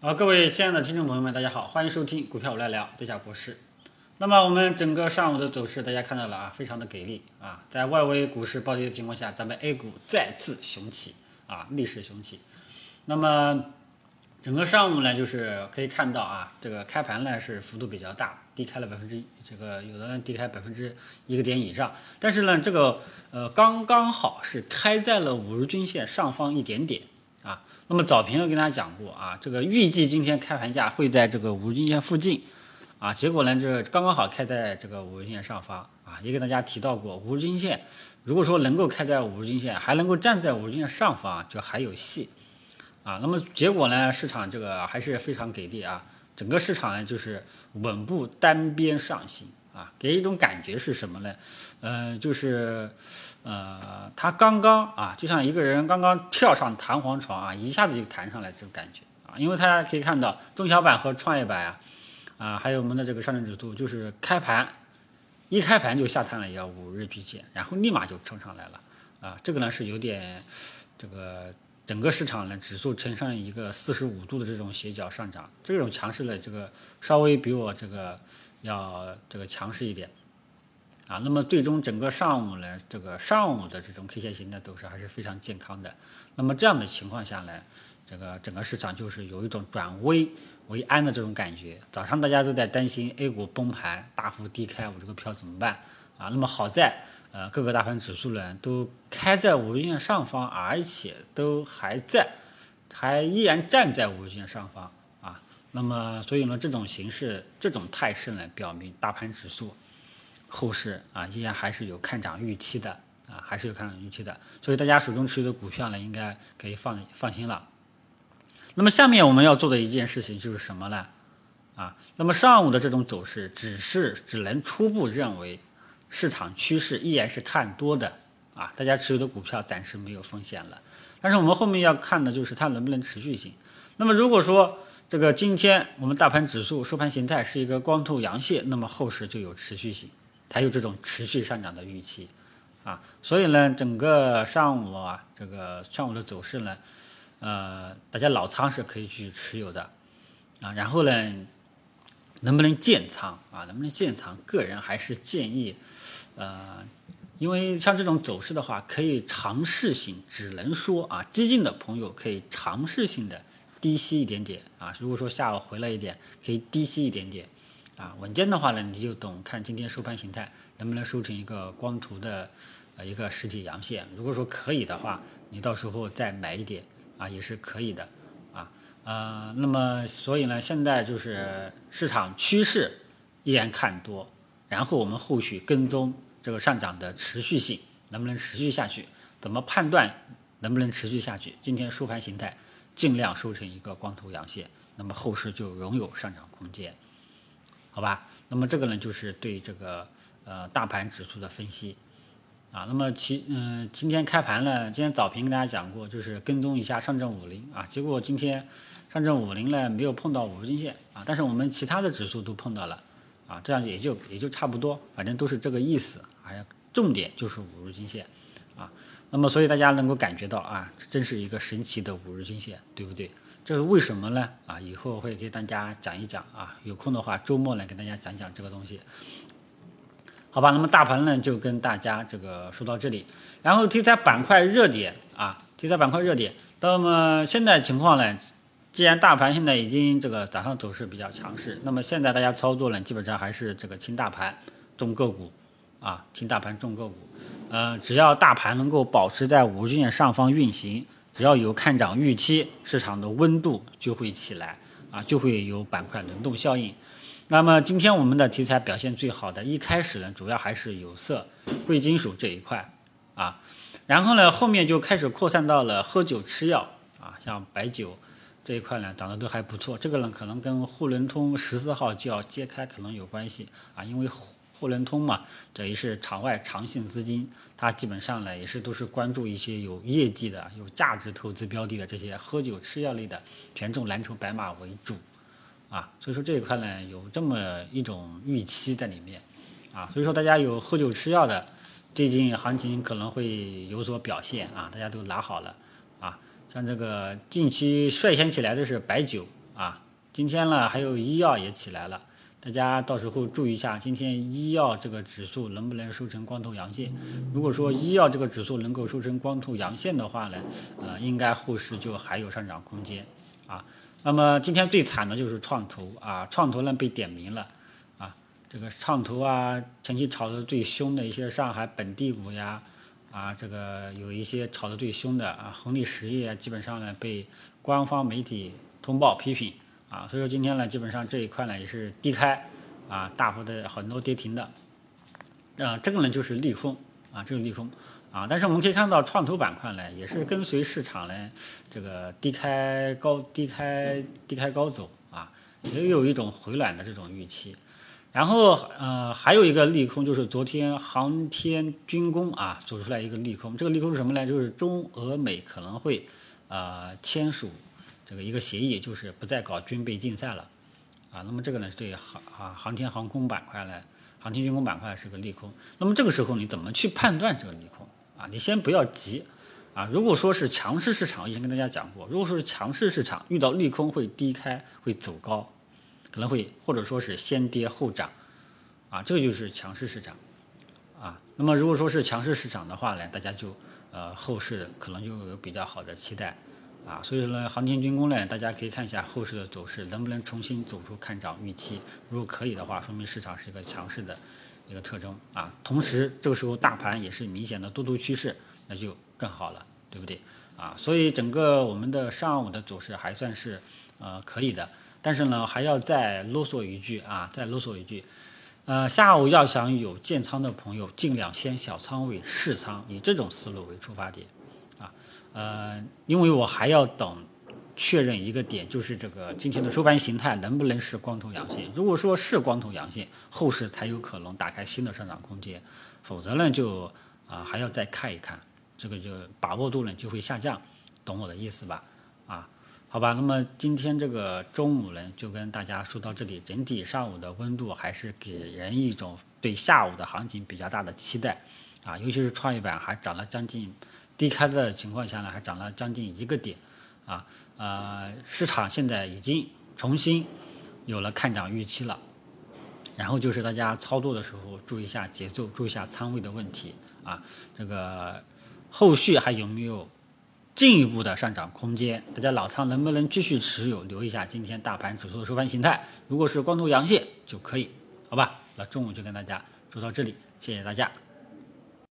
好，各位亲爱的听众朋友们，大家好，欢迎收听股票我来聊，这下国事。那么我们整个上午的走势，大家看到了啊，非常的给力啊，在外围股市暴跌的情况下，咱们 A 股再次雄起啊，逆势雄起。那么整个上午呢，就是可以看到啊，这个开盘呢是幅度比较大，低开了百分之一这个有的人低开百分之一个点以上，但是呢，这个呃刚刚好是开在了五日均线上方一点点啊。那么早评我跟大家讲过啊，这个预计今天开盘价会在这个五日均线附近啊，结果呢这刚刚好开在这个五日线上方啊，也给大家提到过五日均线，如果说能够开在五日均线，还能够站在五日均线上方，就还有戏。啊，那么结果呢？市场这个还是非常给力啊！整个市场呢就是稳步单边上行啊，给一种感觉是什么呢？嗯，就是呃，它刚刚啊，就像一个人刚刚跳上弹簧床啊，一下子就弹上来这种感觉啊。因为大家可以看到，中小板和创业板啊，啊，还有我们的这个上证指数，就是开盘一开盘就下探了一个五日均线，然后立马就冲上来了啊。这个呢是有点这个。整个市场呢，指数呈上一个四十五度的这种斜角上涨，这种强势的这个稍微比我这个要这个强势一点啊。那么最终整个上午呢，这个上午的这种 K 线型的走势还是非常健康的。那么这样的情况下呢，这个整个市场就是有一种转危为安的这种感觉。早上大家都在担心 A 股崩盘大幅低开，我这个票怎么办啊？那么好在。呃，各个大盘指数呢都开在五日线上方，而且都还在，还依然站在五日线上方。那么，所以呢，这种形式、这种态势呢，表明大盘指数后市啊，依然还是有看涨预期的啊，还是有看涨预期的。所以，大家手中持有的股票呢，应该可以放放心了。那么，下面我们要做的一件事情就是什么呢？啊，那么上午的这种走势，只是只能初步认为。市场趋势依然是看多的啊，大家持有的股票暂时没有风险了。但是我们后面要看的就是它能不能持续性。那么如果说这个今天我们大盘指数收盘形态是一个光头阳线，那么后市就有持续性，才有这种持续上涨的预期啊。所以呢，整个上午啊，这个上午的走势呢，呃，大家老仓是可以去持有的啊。然后呢，能不能建仓啊？能不能建仓？个人还是建议。呃，因为像这种走势的话，可以尝试性，只能说啊，激进的朋友可以尝试性的低吸一点点啊。如果说下午回来一点，可以低吸一点点啊。稳健的话呢，你就懂看今天收盘形态能不能收成一个光图的呃一个实体阳线。如果说可以的话，你到时候再买一点啊，也是可以的啊。呃，那么所以呢，现在就是市场趋势依然看多，然后我们后续跟踪。这个上涨的持续性能不能持续下去？怎么判断能不能持续下去？今天收盘形态尽量收成一个光头阳线，那么后市就仍有上涨空间，好吧？那么这个呢，就是对这个呃大盘指数的分析啊。那么其嗯，今天开盘呢，今天早评跟大家讲过，就是跟踪一下上证五零啊。结果今天上证五零呢没有碰到五日均线啊，但是我们其他的指数都碰到了啊，这样也就也就差不多，反正都是这个意思。还重点就是五日均线，啊，那么所以大家能够感觉到啊，这真是一个神奇的五日均线，对不对？这是为什么呢？啊，以后会给大家讲一讲啊，有空的话周末来给大家讲讲这个东西，好吧？那么大盘呢就跟大家这个说到这里，然后题材板块热点啊，题材板块热点，那么现在情况呢，既然大盘现在已经这个早上走势比较强势，那么现在大家操作呢，基本上还是这个轻大盘重个股。啊，轻大盘重个股，呃，只要大盘能够保持在五日线上方运行，只要有看涨预期，市场的温度就会起来，啊，就会有板块轮动效应。那么今天我们的题材表现最好的，一开始呢，主要还是有色、贵金属这一块，啊，然后呢，后面就开始扩散到了喝酒、吃药，啊，像白酒这一块呢，涨得都还不错。这个呢，可能跟沪伦通十四号就要揭开可能有关系，啊，因为。沪伦通嘛，这也是场外长线资金，它基本上呢也是都是关注一些有业绩的、有价值投资标的的这些喝酒吃药类的，权重蓝筹白马为主，啊，所以说这一块呢有这么一种预期在里面，啊，所以说大家有喝酒吃药的，最近行情可能会有所表现啊，大家都拿好了，啊，像这个近期率先起来的是白酒。啊。今天呢，还有医药也起来了，大家到时候注意一下，今天医药这个指数能不能收成光头阳线？如果说医药这个指数能够收成光头阳线的话呢，呃，应该后市就还有上涨空间啊。那么今天最惨的就是创投啊，创投呢被点名了啊，这个创投啊，前期炒得最凶的一些上海本地股呀，啊，这个有一些炒得最凶的啊，恒力实业基本上呢被官方媒体通报批评。啊，所以说今天呢，基本上这一块呢也是低开，啊，大幅的很多跌停的，啊，这个呢就是利空，啊，这个利空，啊，但是我们可以看到创投板块呢也是跟随市场呢这个低开高低开低开高走，啊，也有一种回暖的这种预期，然后呃还有一个利空就是昨天航天军工啊走出来一个利空，这个利空是什么呢？就是中俄美可能会啊签署。这个一个协议就是不再搞军备竞赛了，啊，那么这个呢对航啊航天航空板块呢，航天军工板块是个利空。那么这个时候你怎么去判断这个利空啊？你先不要急，啊，如果说是强势市场，以前跟大家讲过，如果说是强势市场遇到利空会低开会走高，可能会或者说是先跌后涨，啊，这个就是强势市场，啊，那么如果说是强势市场的话呢，大家就呃后市可能就有比较好的期待。啊，所以呢，航天军工呢，大家可以看一下后市的走势，能不能重新走出看涨预期。如果可以的话，说明市场是一个强势的一个特征啊。同时，这个时候大盘也是明显的多头趋势，那就更好了，对不对？啊，所以整个我们的上午的走势还算是呃可以的。但是呢，还要再啰嗦一句啊，再啰嗦一句，呃，下午要想有建仓的朋友，尽量先小仓位试仓，以这种思路为出发点。啊呃，因为我还要等确认一个点，就是这个今天的收盘形态能不能是光头阳线。如果说是光头阳线，后市才有可能打开新的上涨空间，否则呢，就啊还要再看一看，这个就把握度呢就会下降，懂我的意思吧？啊，好吧，那么今天这个中午呢就跟大家说到这里，整体上午的温度还是给人一种对下午的行情比较大的期待啊，尤其是创业板还涨了将近。低开的情况下呢，还涨了将近一个点，啊，呃，市场现在已经重新有了看涨预期了。然后就是大家操作的时候注意一下节奏，注意一下仓位的问题啊。这个后续还有没有进一步的上涨空间？大家老仓能不能继续持有？留一下今天大盘指数的收盘形态，如果是光头阳线就可以，好吧？那中午就跟大家说到这里，谢谢大家。